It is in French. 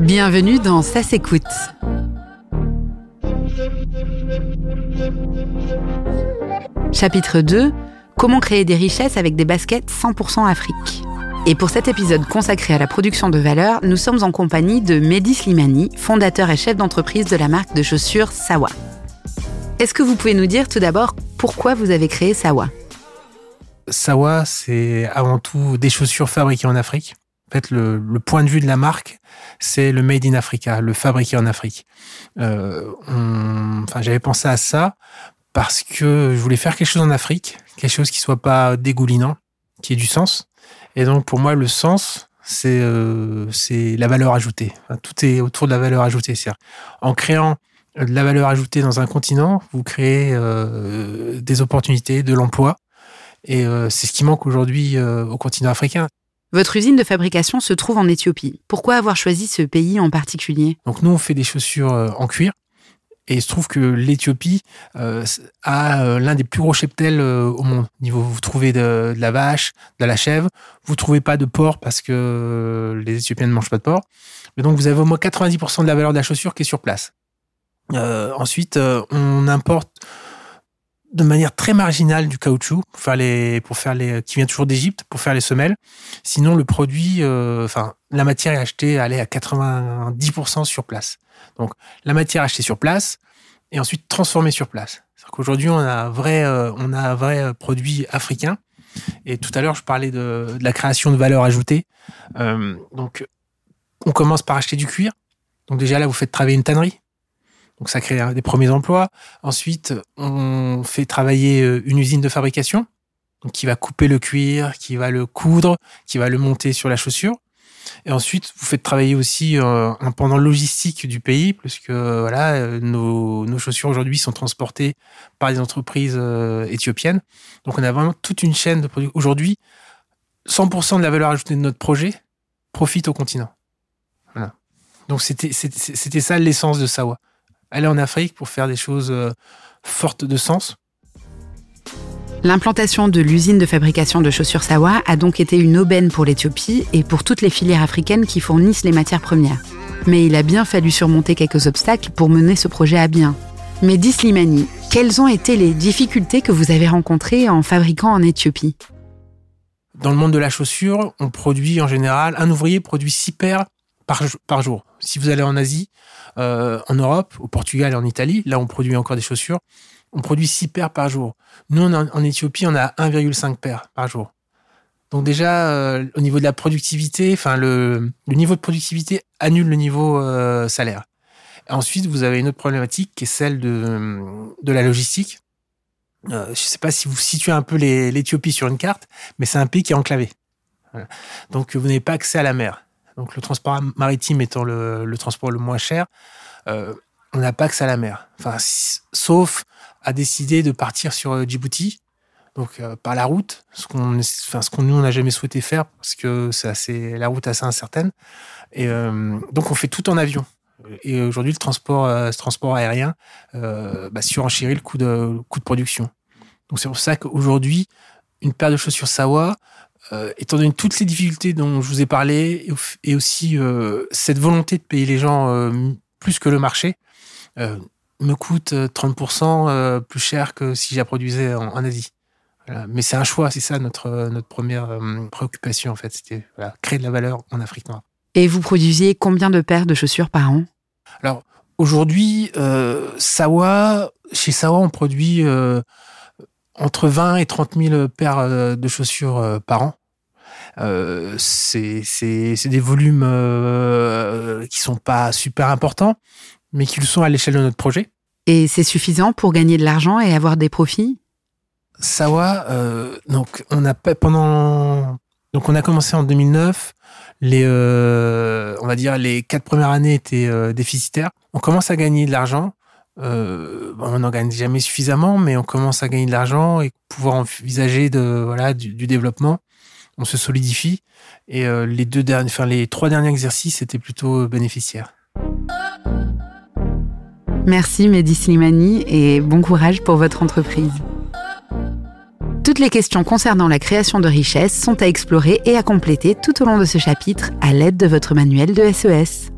Bienvenue dans Ça s'écoute. Chapitre 2 Comment créer des richesses avec des baskets 100% Afrique. Et pour cet épisode consacré à la production de valeur, nous sommes en compagnie de Mehdi Slimani, fondateur et chef d'entreprise de la marque de chaussures Sawa. Est-ce que vous pouvez nous dire tout d'abord pourquoi vous avez créé Sawa? Sawa, c'est avant tout des chaussures fabriquées en Afrique. En fait, le, point de vue de la marque, c'est le made in Africa, le fabriqué en Afrique. Euh, enfin, j'avais pensé à ça parce que je voulais faire quelque chose en Afrique, quelque chose qui soit pas dégoulinant, qui ait du sens. Et donc, pour moi, le sens, c'est euh, la valeur ajoutée. tout est autour de la valeur ajoutée. En créant de la valeur ajoutée dans un continent, vous créez euh, des opportunités, de l'emploi. Et c'est ce qui manque aujourd'hui au continent africain. Votre usine de fabrication se trouve en Éthiopie. Pourquoi avoir choisi ce pays en particulier? Donc nous, on fait des chaussures en cuir. Et il se trouve que l'Éthiopie a l'un des plus gros cheptels au monde. Niveau, vous trouvez de, la vache, de la chèvre. Vous trouvez pas de porc parce que les Éthiopiens ne mangent pas de porc. Mais donc vous avez au moins 90% de la valeur de la chaussure qui est sur place. Euh, ensuite, euh, on importe de manière très marginale du caoutchouc pour faire les, pour faire les, qui vient toujours d'Égypte pour faire les semelles. Sinon, le produit, euh, enfin, la matière est achetée, elle est à 90% sur place. Donc, la matière achetée sur place et ensuite transformée sur place. C'est-à-dire qu'aujourd'hui, on a un vrai, on a un vrai produit africain. Et tout à l'heure, je parlais de, de, la création de valeur ajoutée. donc, on commence par acheter du cuir. Donc déjà là, vous faites travailler une tannerie. Donc ça crée des premiers emplois. Ensuite, on fait travailler euh, une usine de fabrication donc qui va couper le cuir, qui va le coudre, qui va le monter sur la chaussure. Et ensuite, vous faites travailler aussi euh, un pendant logistique du pays, puisque voilà, euh, nos, nos chaussures aujourd'hui sont transportées par des entreprises éthiopiennes. Donc on a vraiment toute une chaîne de produits. Aujourd'hui, 100% de la valeur ajoutée de notre projet profite au continent. Voilà. Donc c'était ça l'essence de Sawa aller en Afrique pour faire des choses euh, fortes de sens. L'implantation de l'usine de fabrication de chaussures Sawa a donc été une aubaine pour l'Éthiopie et pour toutes les filières africaines qui fournissent les matières premières. Mais il a bien fallu surmonter quelques obstacles pour mener ce projet à bien. Mais Slimani, quelles ont été les difficultés que vous avez rencontrées en fabriquant en Éthiopie? Dans le monde de la chaussure, on produit en général, un ouvrier produit six paires par, jour. Si vous allez en Asie, euh, en Europe, au Portugal et en Italie, là on produit encore des chaussures, on produit 6 paires par jour. Nous, en, Éthiopie, on a 1,5 paires par jour. Donc déjà, euh, au niveau de la productivité, enfin le, niveau de productivité annule le niveau euh, salaire. ensuite, vous avez une autre problématique qui est celle de, de la logistique. je ne sais pas si vous situez un peu l'Éthiopie sur une carte, mais c'est un pays qui est enclavé. Donc vous n'avez pas accès à la mer donc le transport maritime étant le, transport le moins cher, euh, on n'a pas accès à la mer. Enfin, sauf à décider de partir sur euh, Djibouti, donc euh, par la route, ce qu'on, nous on n'a jamais souhaité faire parce que c'est assez, la route assez incertaine. Et donc on fait tout en avion. Et aujourd'hui, le transport, ce transport aérien bah, surenchérit le coût de, de production. Donc c'est pour ça qu'aujourd'hui, une paire de chaussures Sawa, euh, étant donné toutes les difficultés dont je vous ai parlé et, aussi euh, cette volonté de payer les gens euh, plus que le marché, me coûte 30% plus cher que si je la produisais en, Asie. Mais c'est un choix, c'est ça notre, notre première préoccupation en fait, c'était créer de la valeur en Afrique noire. Et vous produisiez combien de paires de chaussures par an? Alors aujourd'hui, Sawa, chez Sawa, on produit entre 20 et 30 000 paires de chaussures par an. Euh, c'est des volumes euh, qui sont pas super importants, mais qui le sont à l'échelle de notre projet. Et c'est suffisant pour gagner de l'argent et avoir des profits? Sawa, euh, donc on a pendant donc on a commencé en 2009. Les euh, on va dire les quatre premières années étaient euh, déficitaires. On commence à gagner de l'argent. On n'en gagne jamais suffisamment, mais on commence à gagner de l'argent et pouvoir envisager de voilà du, du développement on se solidifie. Et euh, les deux derniers, trois derniers exercices étaient plutôt euh, bénéficiaires. Merci Mehdi Slimani et bon courage pour votre entreprise. Toutes les questions concernant la création de richesses sont à explorer et à compléter tout au long de ce chapitre à l'aide de votre manuel de SES.